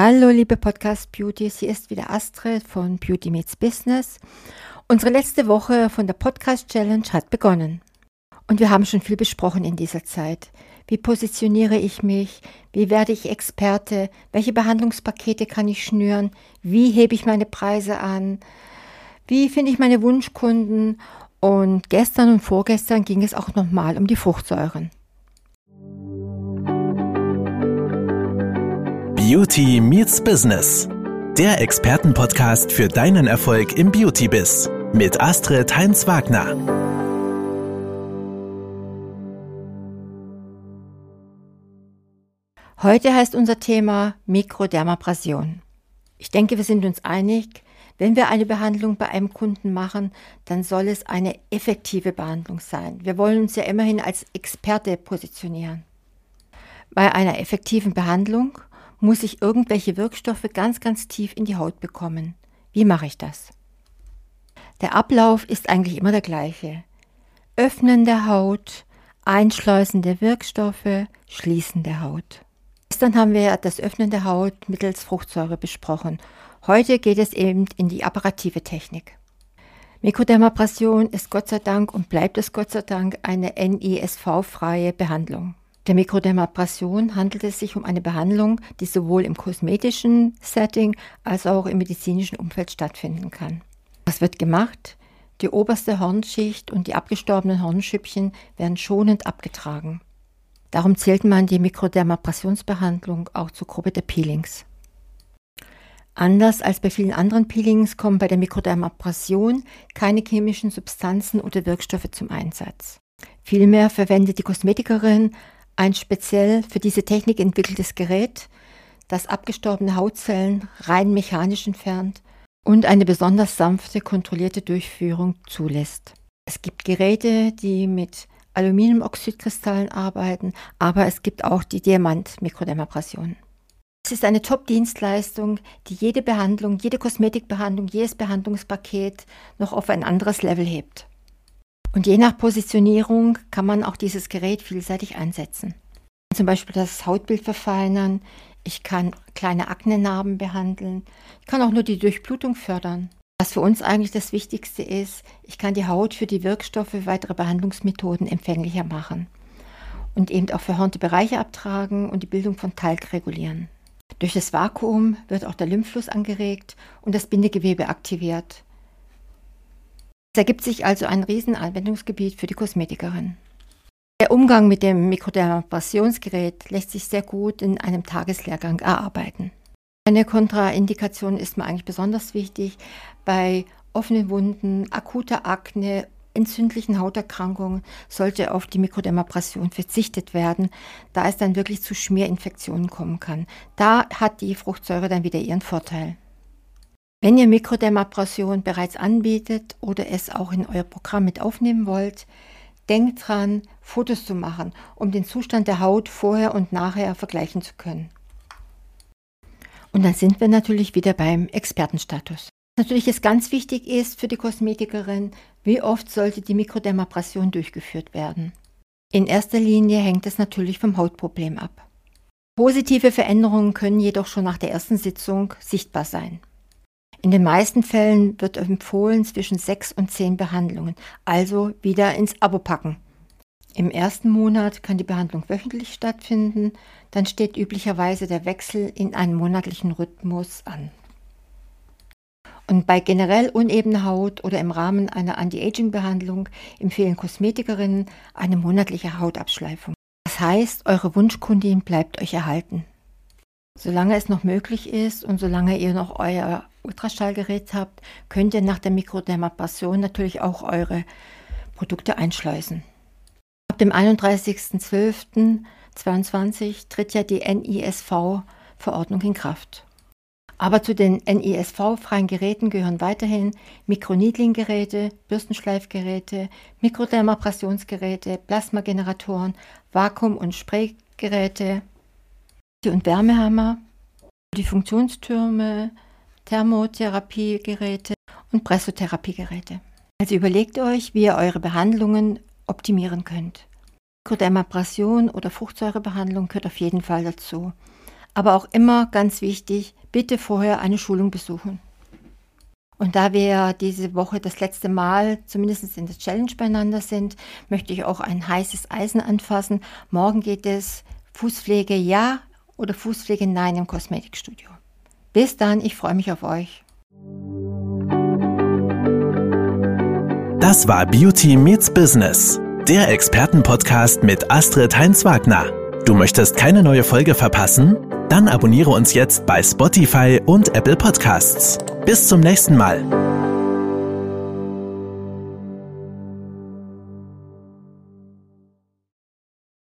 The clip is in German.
Hallo liebe Podcast Beauties, hier ist wieder Astrid von Beauty Meets Business. Unsere letzte Woche von der Podcast Challenge hat begonnen. Und wir haben schon viel besprochen in dieser Zeit. Wie positioniere ich mich? Wie werde ich Experte? Welche Behandlungspakete kann ich schnüren? Wie hebe ich meine Preise an? Wie finde ich meine Wunschkunden? Und gestern und vorgestern ging es auch nochmal um die Fruchtsäuren. Beauty Meets Business. Der Expertenpodcast für deinen Erfolg im Beauty-Biz. Mit Astrid Heinz-Wagner. Heute heißt unser Thema Mikrodermabrasion. Ich denke, wir sind uns einig, wenn wir eine Behandlung bei einem Kunden machen, dann soll es eine effektive Behandlung sein. Wir wollen uns ja immerhin als Experte positionieren. Bei einer effektiven Behandlung muss ich irgendwelche Wirkstoffe ganz, ganz tief in die Haut bekommen. Wie mache ich das? Der Ablauf ist eigentlich immer der gleiche. Öffnen der Haut, Einschleusen der Wirkstoffe, Schließen der Haut. Gestern haben wir das Öffnen der Haut mittels Fruchtsäure besprochen. Heute geht es eben in die apparative Technik. Mikrodermabrasion ist Gott sei Dank und bleibt es Gott sei Dank eine NISV-freie Behandlung. Der Mikrodermabrasion handelt es sich um eine Behandlung, die sowohl im kosmetischen Setting als auch im medizinischen Umfeld stattfinden kann. Was wird gemacht? Die oberste Hornschicht und die abgestorbenen Hornschüppchen werden schonend abgetragen. Darum zählt man die Mikrodermabrasionsbehandlung auch zur Gruppe der Peelings. Anders als bei vielen anderen Peelings kommen bei der Mikrodermabrasion keine chemischen Substanzen oder Wirkstoffe zum Einsatz. Vielmehr verwendet die Kosmetikerin ein speziell für diese Technik entwickeltes Gerät, das abgestorbene Hautzellen rein mechanisch entfernt und eine besonders sanfte, kontrollierte Durchführung zulässt. Es gibt Geräte, die mit Aluminiumoxidkristallen arbeiten, aber es gibt auch die Diamant-Mikrodermabrasion. Es ist eine Top-Dienstleistung, die jede Behandlung, jede Kosmetikbehandlung, jedes Behandlungspaket noch auf ein anderes Level hebt. Und je nach Positionierung kann man auch dieses Gerät vielseitig einsetzen. Zum Beispiel das Hautbild verfeinern, ich kann kleine Aknenarben behandeln, ich kann auch nur die Durchblutung fördern. Was für uns eigentlich das Wichtigste ist, ich kann die Haut für die Wirkstoffe weitere Behandlungsmethoden empfänglicher machen und eben auch verhornte Bereiche abtragen und die Bildung von Talg regulieren. Durch das Vakuum wird auch der Lymphfluss angeregt und das Bindegewebe aktiviert. Es ergibt sich also ein Riesenanwendungsgebiet für die Kosmetikerin. Der Umgang mit dem Mikrodermabrasionsgerät lässt sich sehr gut in einem Tageslehrgang erarbeiten. Eine Kontraindikation ist mir eigentlich besonders wichtig bei offenen Wunden, akuter Akne, entzündlichen Hauterkrankungen sollte auf die Mikrodermabrasion verzichtet werden, da es dann wirklich zu Schmierinfektionen kommen kann. Da hat die Fruchtsäure dann wieder ihren Vorteil. Wenn ihr Mikrodermabrasion bereits anbietet oder es auch in euer Programm mit aufnehmen wollt, denkt dran, Fotos zu machen, um den Zustand der Haut vorher und nachher vergleichen zu können. Und dann sind wir natürlich wieder beim Expertenstatus. Natürlich ist ganz wichtig ist für die Kosmetikerin, wie oft sollte die Mikrodermabrasion durchgeführt werden. In erster Linie hängt es natürlich vom Hautproblem ab. Positive Veränderungen können jedoch schon nach der ersten Sitzung sichtbar sein. In den meisten Fällen wird empfohlen zwischen sechs und zehn Behandlungen, also wieder ins Abo packen. Im ersten Monat kann die Behandlung wöchentlich stattfinden, dann steht üblicherweise der Wechsel in einen monatlichen Rhythmus an. Und bei generell unebener Haut oder im Rahmen einer Anti-Aging-Behandlung empfehlen Kosmetikerinnen eine monatliche Hautabschleifung. Das heißt, eure Wunschkundin bleibt euch erhalten. Solange es noch möglich ist und solange ihr noch euer Ultraschallgerät habt, könnt ihr nach der Mikrodermabrasion natürlich auch eure Produkte einschleusen. Ab dem 31.12.22 tritt ja die NISV-Verordnung in Kraft. Aber zu den NISV-freien Geräten gehören weiterhin Mikroneedling-Geräte, Bürstenschleifgeräte, Mikrodermabrasionsgeräte, Plasmageneratoren, Vakuum- und Spraygeräte und Wärmehammer, die Funktionstürme, Thermotherapiegeräte und Pressotherapiegeräte. Also überlegt euch, wie ihr eure Behandlungen optimieren könnt. Mikrodermabrasion oder Fruchtsäurebehandlung gehört auf jeden Fall dazu. Aber auch immer ganz wichtig, bitte vorher eine Schulung besuchen. Und da wir diese Woche das letzte Mal zumindest in der Challenge beieinander sind, möchte ich auch ein heißes Eisen anfassen. Morgen geht es Fußpflege ja oder Fußpflege nein im Kosmetikstudio. Bis dann, ich freue mich auf euch. Das war Beauty Meets Business, der Expertenpodcast mit Astrid Heinz-Wagner. Du möchtest keine neue Folge verpassen? Dann abonniere uns jetzt bei Spotify und Apple Podcasts. Bis zum nächsten Mal.